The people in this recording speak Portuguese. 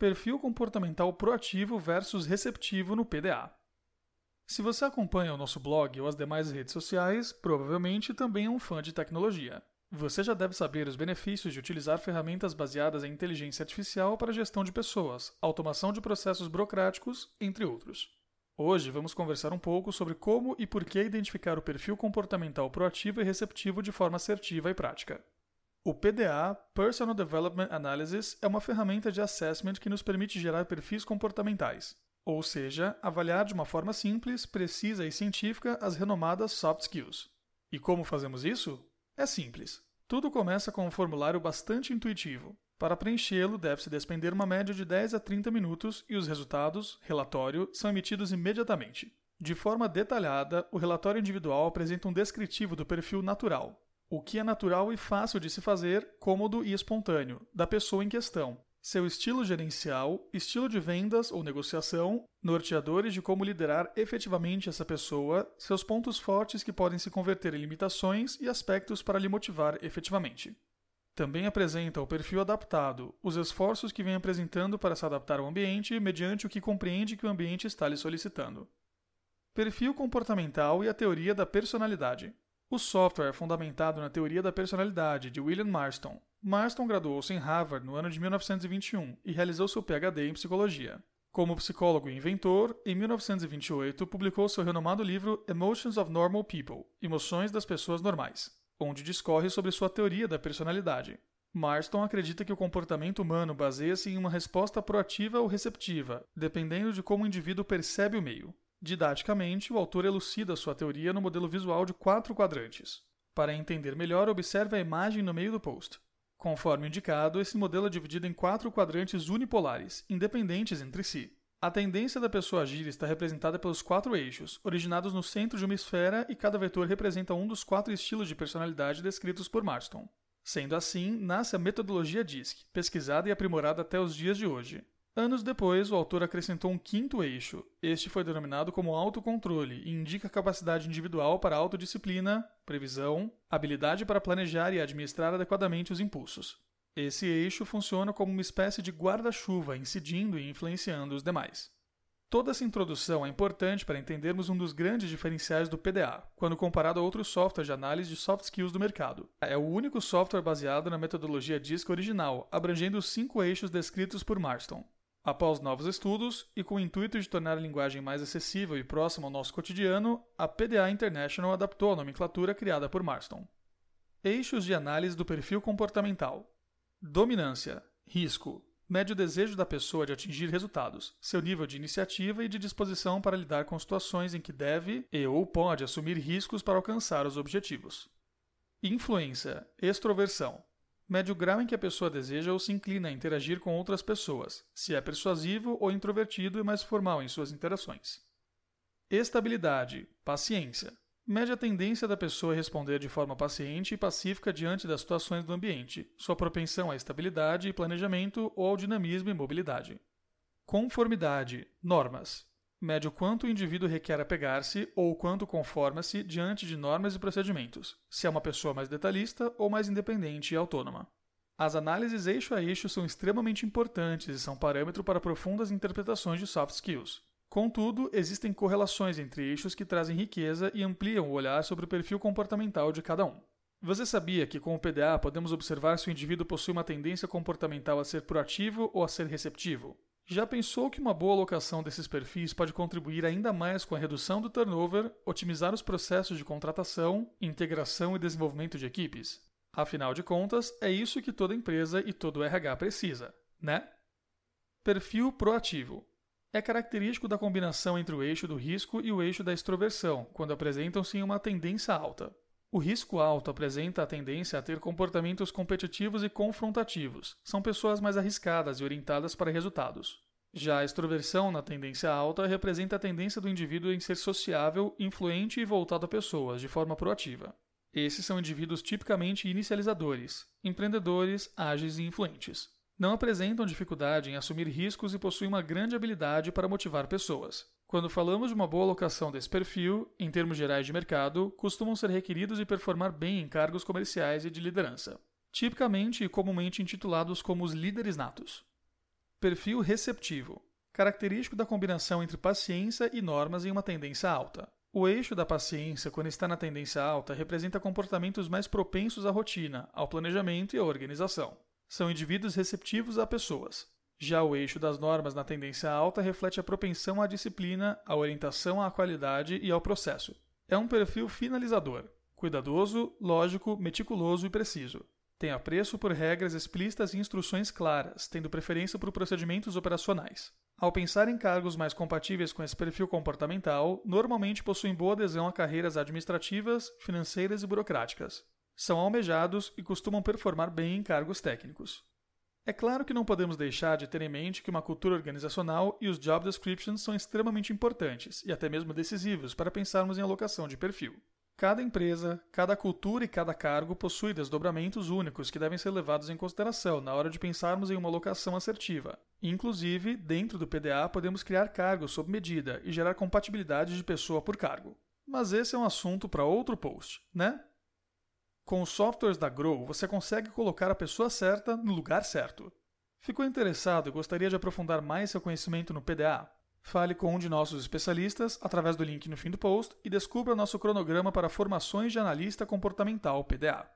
Perfil comportamental proativo versus receptivo no PDA. Se você acompanha o nosso blog ou as demais redes sociais, provavelmente também é um fã de tecnologia. Você já deve saber os benefícios de utilizar ferramentas baseadas em inteligência artificial para gestão de pessoas, automação de processos burocráticos, entre outros. Hoje vamos conversar um pouco sobre como e por que identificar o perfil comportamental proativo e receptivo de forma assertiva e prática. O PDA, Personal Development Analysis, é uma ferramenta de assessment que nos permite gerar perfis comportamentais, ou seja, avaliar de uma forma simples, precisa e científica as renomadas soft skills. E como fazemos isso? É simples. Tudo começa com um formulário bastante intuitivo. Para preenchê-lo, deve-se despender uma média de 10 a 30 minutos e os resultados, relatório, são emitidos imediatamente. De forma detalhada, o relatório individual apresenta um descritivo do perfil natural, o que é natural e fácil de se fazer, cômodo e espontâneo, da pessoa em questão. Seu estilo gerencial, estilo de vendas ou negociação, norteadores de como liderar efetivamente essa pessoa, seus pontos fortes que podem se converter em limitações e aspectos para lhe motivar efetivamente. Também apresenta o perfil adaptado, os esforços que vem apresentando para se adaptar ao ambiente mediante o que compreende que o ambiente está lhe solicitando. Perfil comportamental e a teoria da personalidade. O software é fundamentado na teoria da personalidade de William Marston. Marston graduou-se em Harvard no ano de 1921 e realizou seu PhD em psicologia. Como psicólogo e inventor, em 1928 publicou seu renomado livro Emotions of Normal People Emoções das Pessoas Normais, onde discorre sobre sua teoria da personalidade. Marston acredita que o comportamento humano baseia-se em uma resposta proativa ou receptiva, dependendo de como o indivíduo percebe o meio. Didaticamente, o autor elucida sua teoria no modelo visual de quatro quadrantes. Para entender melhor, observe a imagem no meio do post. Conforme indicado, esse modelo é dividido em quatro quadrantes unipolares, independentes entre si. A tendência da pessoa agir está representada pelos quatro eixos, originados no centro de uma esfera, e cada vetor representa um dos quatro estilos de personalidade descritos por Marston. Sendo assim, nasce a metodologia DISC, pesquisada e aprimorada até os dias de hoje. Anos depois, o autor acrescentou um quinto eixo. Este foi denominado como autocontrole e indica a capacidade individual para autodisciplina, previsão, habilidade para planejar e administrar adequadamente os impulsos. Esse eixo funciona como uma espécie de guarda-chuva, incidindo e influenciando os demais. Toda essa introdução é importante para entendermos um dos grandes diferenciais do PDA, quando comparado a outros softwares de análise de soft skills do mercado. É o único software baseado na metodologia DISC original, abrangendo os cinco eixos descritos por Marston. Após novos estudos e com o intuito de tornar a linguagem mais acessível e próxima ao nosso cotidiano, a PDA International adaptou a nomenclatura criada por Marston. Eixos de análise do perfil comportamental: dominância, risco, mede o desejo da pessoa de atingir resultados, seu nível de iniciativa e de disposição para lidar com situações em que deve e ou pode assumir riscos para alcançar os objetivos. Influência, extroversão, mede o grau em que a pessoa deseja ou se inclina a interagir com outras pessoas, se é persuasivo ou introvertido e mais formal em suas interações. Estabilidade, paciência. Mede a tendência da pessoa a responder de forma paciente e pacífica diante das situações do ambiente, sua propensão à estabilidade e planejamento ou ao dinamismo e mobilidade. Conformidade, normas. Mede o quanto o indivíduo requer apegar-se ou quanto conforma-se diante de normas e procedimentos, se é uma pessoa mais detalhista ou mais independente e autônoma. As análises eixo a eixo são extremamente importantes e são parâmetro para profundas interpretações de soft skills. Contudo, existem correlações entre eixos que trazem riqueza e ampliam o olhar sobre o perfil comportamental de cada um. Você sabia que com o PDA podemos observar se o indivíduo possui uma tendência comportamental a ser proativo ou a ser receptivo? Já pensou que uma boa alocação desses perfis pode contribuir ainda mais com a redução do turnover, otimizar os processos de contratação, integração e desenvolvimento de equipes? Afinal de contas, é isso que toda empresa e todo RH precisa, né? Perfil proativo. É característico da combinação entre o eixo do risco e o eixo da extroversão, quando apresentam-se uma tendência alta. O risco alto apresenta a tendência a ter comportamentos competitivos e confrontativos. São pessoas mais arriscadas e orientadas para resultados. Já a extroversão na tendência alta representa a tendência do indivíduo em ser sociável, influente e voltado a pessoas, de forma proativa. Esses são indivíduos tipicamente inicializadores, empreendedores, ágeis e influentes. Não apresentam dificuldade em assumir riscos e possuem uma grande habilidade para motivar pessoas. Quando falamos de uma boa alocação desse perfil, em termos gerais de mercado, costumam ser requeridos e performar bem em cargos comerciais e de liderança, tipicamente e comumente intitulados como os líderes natos. Perfil receptivo característico da combinação entre paciência e normas em uma tendência alta. O eixo da paciência, quando está na tendência alta, representa comportamentos mais propensos à rotina, ao planejamento e à organização. São indivíduos receptivos a pessoas. Já o eixo das normas na tendência alta reflete a propensão à disciplina, à orientação à qualidade e ao processo. É um perfil finalizador, cuidadoso, lógico, meticuloso e preciso. Tem apreço por regras explícitas e instruções claras, tendo preferência por procedimentos operacionais. Ao pensar em cargos mais compatíveis com esse perfil comportamental, normalmente possuem boa adesão a carreiras administrativas, financeiras e burocráticas. São almejados e costumam performar bem em cargos técnicos. É claro que não podemos deixar de ter em mente que uma cultura organizacional e os job descriptions são extremamente importantes e até mesmo decisivos para pensarmos em alocação de perfil. Cada empresa, cada cultura e cada cargo possui desdobramentos únicos que devem ser levados em consideração na hora de pensarmos em uma alocação assertiva. Inclusive, dentro do PDA, podemos criar cargos sob medida e gerar compatibilidade de pessoa por cargo. Mas esse é um assunto para outro post, né? Com os softwares da Grow, você consegue colocar a pessoa certa no lugar certo. Ficou interessado e gostaria de aprofundar mais seu conhecimento no PDA? Fale com um de nossos especialistas através do link no fim do post e descubra nosso cronograma para formações de analista comportamental PDA.